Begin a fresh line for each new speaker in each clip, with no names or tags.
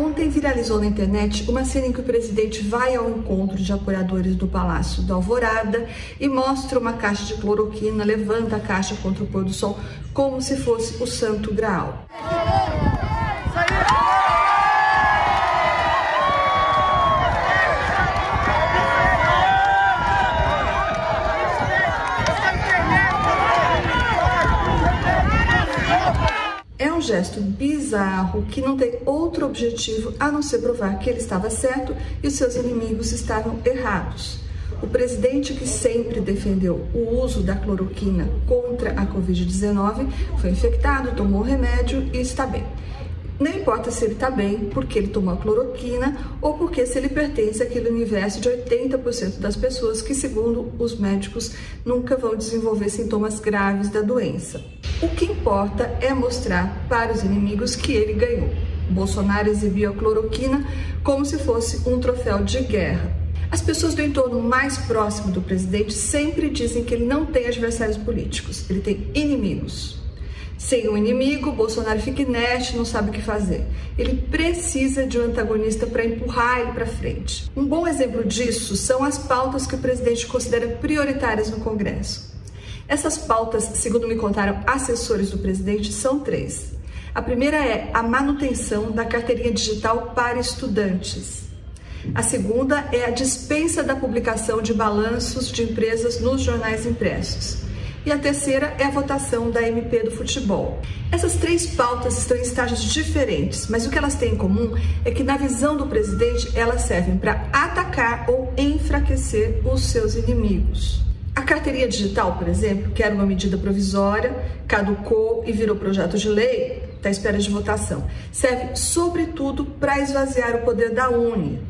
Ontem viralizou na internet uma cena em que o presidente vai ao encontro de apoiadores do Palácio da Alvorada e mostra uma caixa de cloroquina, levanta a caixa contra o pôr do sol como se fosse o santo graal. Um gesto bizarro que não tem outro objetivo a não ser provar que ele estava certo e os seus inimigos estavam errados. O presidente que sempre defendeu o uso da cloroquina contra a Covid-19 foi infectado, tomou remédio e está bem. Não importa se ele está bem porque ele tomou a cloroquina ou porque se ele pertence àquele universo de 80% das pessoas que, segundo os médicos, nunca vão desenvolver sintomas graves da doença. O que importa é mostrar para os inimigos que ele ganhou. Bolsonaro exibiu a cloroquina como se fosse um troféu de guerra. As pessoas do entorno mais próximo do presidente sempre dizem que ele não tem adversários políticos, ele tem inimigos. Sem um inimigo, Bolsonaro fica inerte, não sabe o que fazer. Ele precisa de um antagonista para empurrar ele para frente. Um bom exemplo disso são as pautas que o presidente considera prioritárias no Congresso. Essas pautas, segundo me contaram assessores do presidente, são três. A primeira é a manutenção da carteirinha digital para estudantes. A segunda é a dispensa da publicação de balanços de empresas nos jornais impressos e a terceira é a votação da MP do futebol. Essas três pautas estão em estágios diferentes, mas o que elas têm em comum é que, na visão do presidente, elas servem para atacar ou enfraquecer os seus inimigos. A carteirinha digital, por exemplo, que era uma medida provisória, caducou e virou projeto de lei, está à espera de votação, serve sobretudo para esvaziar o poder da UNE,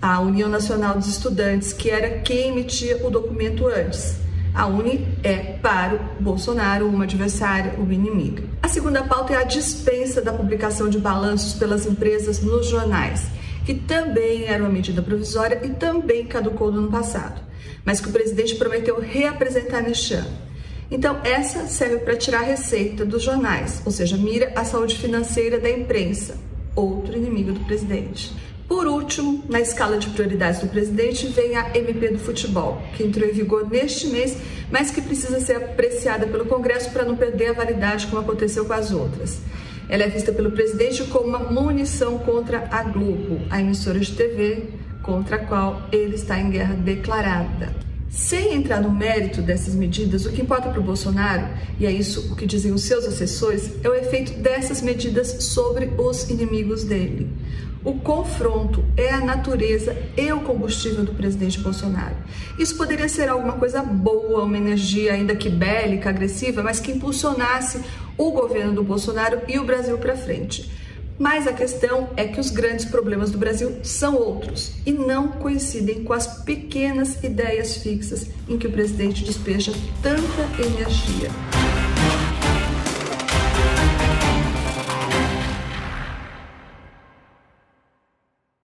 a União Nacional dos Estudantes, que era quem emitia o documento antes. A UNE é para o Bolsonaro uma adversária, uma inimiga. A segunda pauta é a dispensa da publicação de balanços pelas empresas nos jornais, que também era uma medida provisória e também caducou no ano passado, mas que o presidente prometeu reapresentar neste ano. Então, essa serve para tirar a receita dos jornais, ou seja, mira a saúde financeira da imprensa, outro inimigo do presidente. Por último, na escala de prioridades do presidente, vem a MP do futebol, que entrou em vigor neste mês, mas que precisa ser apreciada pelo Congresso para não perder a validade, como aconteceu com as outras. Ela é vista pelo presidente como uma munição contra a Globo, a emissora de TV contra a qual ele está em guerra declarada. Sem entrar no mérito dessas medidas, o que importa para o Bolsonaro, e é isso o que dizem os seus assessores, é o efeito dessas medidas sobre os inimigos dele. O confronto é a natureza e o combustível do presidente Bolsonaro. Isso poderia ser alguma coisa boa, uma energia ainda que bélica, agressiva, mas que impulsionasse o governo do Bolsonaro e o Brasil para frente. Mas a questão é que os grandes problemas do Brasil são outros e não coincidem com as pequenas ideias fixas em que o presidente despeja tanta energia.